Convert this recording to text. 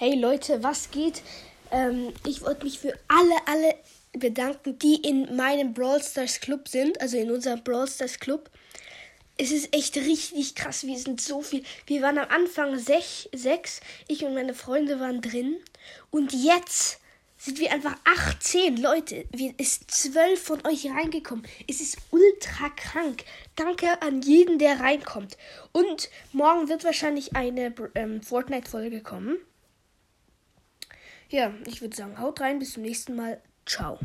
Hey Leute, was geht? Ähm, ich wollte mich für alle, alle bedanken, die in meinem Brawl Stars Club sind, also in unserem Brawl Stars Club. Es ist echt richtig krass. Wir sind so viel. Wir waren am Anfang sech, sechs. Ich und meine Freunde waren drin. Und jetzt sind wir einfach 18 Leute. Wir ist zwölf von euch reingekommen. Es ist ultra krank. Danke an jeden, der reinkommt. Und morgen wird wahrscheinlich eine ähm, Fortnite-Folge kommen. Ja, ich würde sagen, haut rein, bis zum nächsten Mal. Ciao.